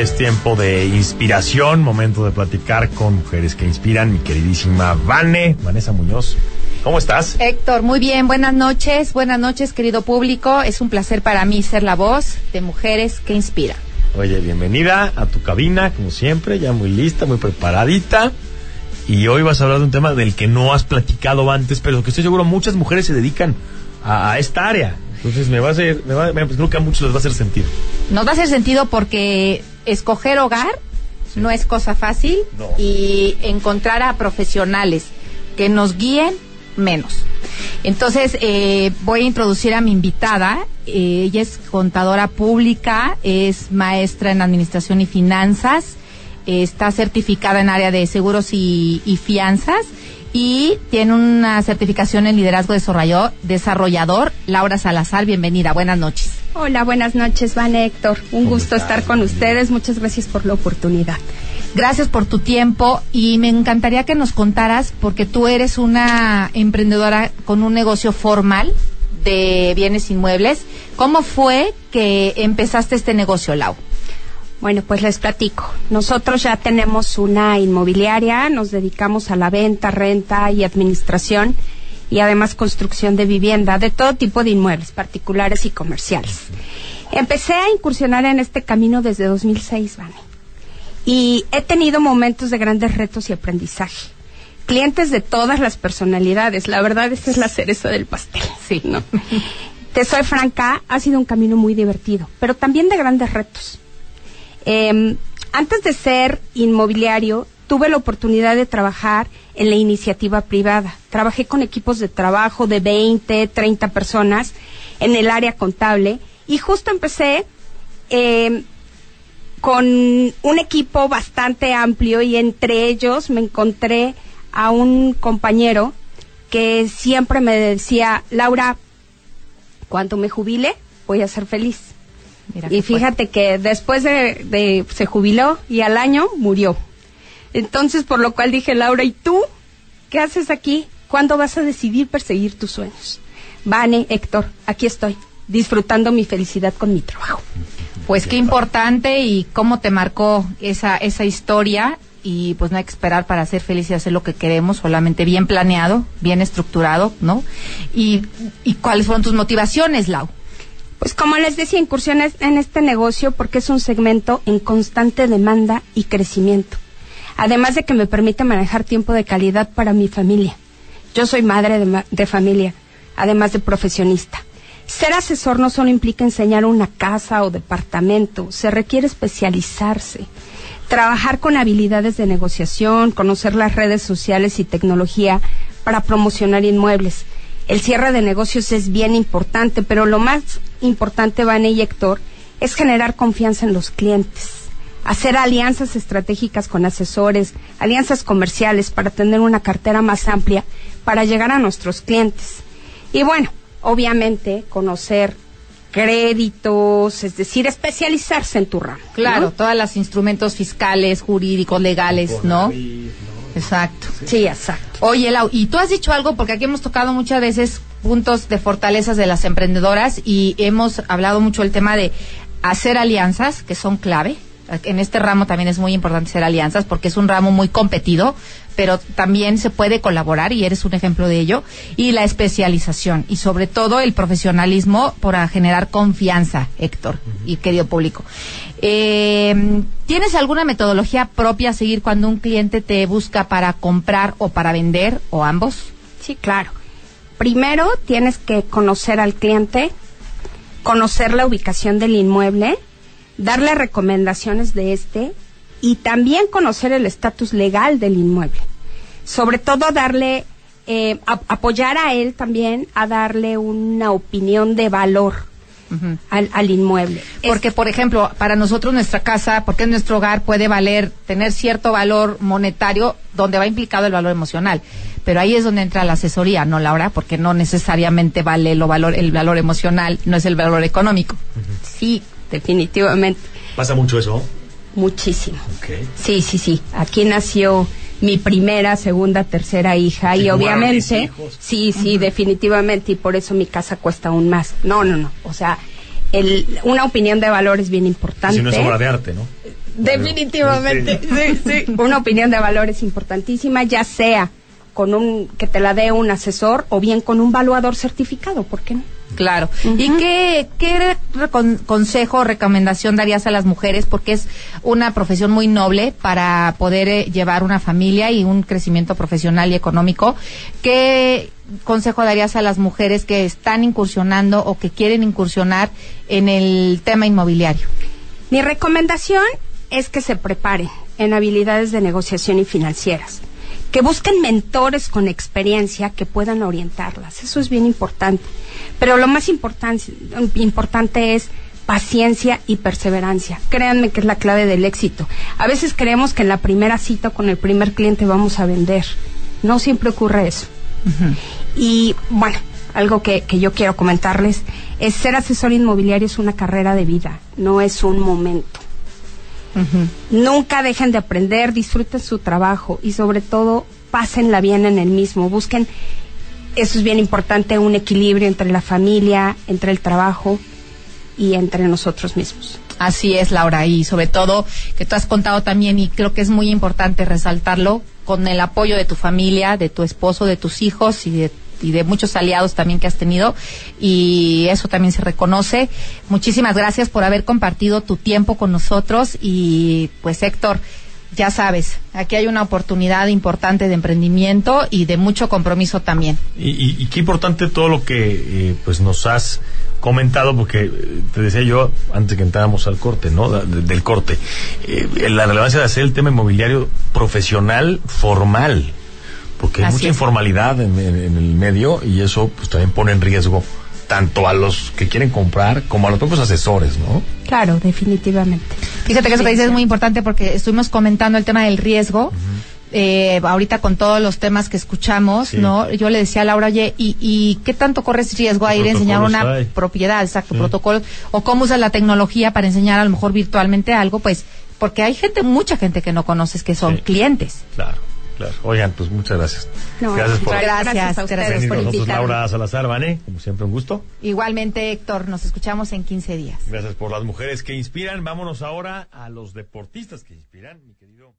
es tiempo de inspiración, momento de platicar con mujeres que inspiran. Mi queridísima Vane, Vanessa Muñoz. ¿Cómo estás? Héctor, muy bien, buenas noches, buenas noches querido público. Es un placer para mí ser la voz de mujeres que inspiran. Oye, bienvenida a tu cabina, como siempre, ya muy lista, muy preparadita. Y hoy vas a hablar de un tema del que no has platicado antes, pero que estoy seguro muchas mujeres se dedican a, esta área. Entonces me va a hacer, me va, pues creo que a muchos les va a hacer sentido. Nos va a hacer sentido porque escoger hogar no es cosa fácil y encontrar a profesionales que nos guíen menos. Entonces, eh, voy a introducir a mi invitada. Eh, ella es contadora pública, es maestra en administración y finanzas, está certificada en área de seguros y, fianzas y tiene una certificación en liderazgo desarrollador, desarrollador. Laura Salazar, bienvenida. Buenas noches. Hola, buenas noches, Van Héctor. Un gusto estar con ustedes. Muchas gracias por la oportunidad. Gracias por tu tiempo y me encantaría que nos contaras, porque tú eres una emprendedora con un negocio formal de bienes inmuebles. ¿Cómo fue que empezaste este negocio, Lau? Bueno, pues les platico. Nosotros ya tenemos una inmobiliaria, nos dedicamos a la venta, renta y administración y además construcción de vivienda, de todo tipo de inmuebles, particulares y comerciales. Empecé a incursionar en este camino desde 2006, Vane y he tenido momentos de grandes retos y aprendizaje. Clientes de todas las personalidades, la verdad esa es la cereza del pastel. Sí, ¿no? Te soy franca, ha sido un camino muy divertido, pero también de grandes retos. Em, antes de ser inmobiliario, tuve la oportunidad de trabajar en la iniciativa privada. Trabajé con equipos de trabajo de 20, 30 personas en el área contable y justo empecé eh, con un equipo bastante amplio y entre ellos me encontré a un compañero que siempre me decía, Laura, cuando me jubile voy a ser feliz. Y fíjate que después de, se jubiló y al año murió. Entonces, por lo cual dije, Laura, ¿y tú qué haces aquí? ¿Cuándo vas a decidir perseguir tus sueños? Vane, Héctor, aquí estoy, disfrutando mi felicidad con mi trabajo. Pues qué importante y cómo te marcó esa, esa historia y pues no hay que esperar para ser feliz y hacer lo que queremos, solamente bien planeado, bien estructurado, ¿no? Y, y cuáles fueron tus motivaciones, Lau. Pues como les decía, incursiones en este negocio porque es un segmento en constante demanda y crecimiento. Además de que me permite manejar tiempo de calidad para mi familia. Yo soy madre de, de familia, además de profesionista. Ser asesor no solo implica enseñar una casa o departamento, se requiere especializarse, trabajar con habilidades de negociación, conocer las redes sociales y tecnología para promocionar inmuebles. El cierre de negocios es bien importante, pero lo más importante, Vane y Héctor, es generar confianza en los clientes, hacer alianzas estratégicas con asesores, alianzas comerciales para tener una cartera más amplia para llegar a nuestros clientes. Y bueno, obviamente conocer créditos, es decir, especializarse en tu ramo. Claro, todos los instrumentos fiscales, jurídicos, legales, ¿no? Exacto. Sí. exacto. Oye, Lau, y tú has dicho algo, porque aquí hemos tocado muchas veces puntos de fortalezas de las emprendedoras y hemos hablado mucho del tema de hacer alianzas, que son clave, en este ramo también es muy importante hacer alianzas porque es un ramo muy competido, pero también se puede colaborar y eres un ejemplo de ello. Y la especialización y sobre todo el profesionalismo para generar confianza, Héctor y querido público. Eh, ¿Tienes alguna metodología propia a seguir cuando un cliente te busca para comprar o para vender o ambos? Sí, claro. Primero tienes que conocer al cliente, conocer la ubicación del inmueble, darle recomendaciones de este y también conocer el estatus legal del inmueble. Sobre todo darle, eh, apoyar a él también a darle una opinión de valor al, al, inmueble. Porque, por ejemplo, para nosotros nuestra casa, porque nuestro hogar puede valer, tener cierto valor monetario donde va implicado el valor emocional. Pero ahí es donde entra la asesoría, ¿no, Laura? Porque no necesariamente vale lo valor, el valor emocional, no es el valor económico. Sí, definitivamente. ¿Pasa mucho eso? Muchísimo. Sí, sí, sí. Aquí nació mi primera, segunda, tercera hija y obviamente, sí, sí, definitivamente y por eso mi casa cuesta aún más. No, no, no. O sea, el, una opinión de valor es bien importante. Si no es obra de arte, ¿no? Definitivamente, sí, sí. Una opinión de valor es importantísima, ya sea con un que te la dé un asesor o bien con un valuador certificado, ¿por qué no? Claro. ¿Y qué, qué consejo o recomendación darías a las mujeres? Porque es una profesión muy noble para poder eh, llevar una familia y un crecimiento profesional y económico. ¿Qué consejo darías a las mujeres que están incursionando o que quieren incursionar en el tema inmobiliario? Mi recomendación es que se preparen en habilidades de negociación y financieras, que busquen mentores con experiencia que puedan orientarlas. Eso es bien importante. Pero lo más importan- importante es paciencia y perseverancia. Créanme que es la clave del éxito. A veces creemos que en la primera cita con el primer cliente vamos a vender. No siempre ocurre eso. Y bueno, algo que, que yo quiero comentarles es ser asesor inmobiliario es una carrera de vida, no es un momento. Nunca dejen de aprender, disfruten su trabajo y sobre todo pásenla bien en el mismo. Busquen, eso es bien importante, un equilibrio entre la familia, entre el trabajo y entre nosotros mismos. Así es, Laura, y sobre todo que tú has contado también, y creo que es muy importante resaltarlo, con el apoyo de tu familia, de tu esposo, de tus hijos y de, y de muchos aliados también que has tenido, y eso también se reconoce. Muchísimas gracias por haber compartido tu tiempo con nosotros, y pues Héctor, ya sabes, aquí hay una oportunidad importante de emprendimiento y de mucho compromiso también. Y, y- y qué importante todo lo que eh, pues nos has comentado, porque eh, te decía yo antes que entráramos al corte, ¿no? De- del corte, eh, la relevancia de hacer el tema inmobiliario profesional, formal, porque hay Así mucha es. informalidad en, en- en el medio y eso pues también pone en riesgo tanto a los que quieren comprar como a los propios asesores, ¿no? Claro, definitivamente. Fíjate que eso que dices es muy importante porque estuvimos comentando el tema del riesgo. eh, ahorita con todos los temas que escuchamos, Sí. ¿no? Yo le decía a Laura, oye, ¿y, y qué tanto corres riesgo a ¿Qué ir a enseñar una hay? propiedad? Exacto, Sí. protocolos. O cómo usas la tecnología para enseñar a lo mejor virtualmente algo, pues, porque hay gente, mucha gente que no conoces que son Sí. clientes. Claro, claro. Oigan, pues muchas gracias. No, gracias por Gracias, gracias a ustedes gracias venir por con nosotros. Laura Salazar, Vané, como siempre un gusto. Igualmente, Héctor, nos escuchamos en 15 días. Gracias por las mujeres que inspiran. Vámonos ahora a los deportistas que inspiran, mi querido.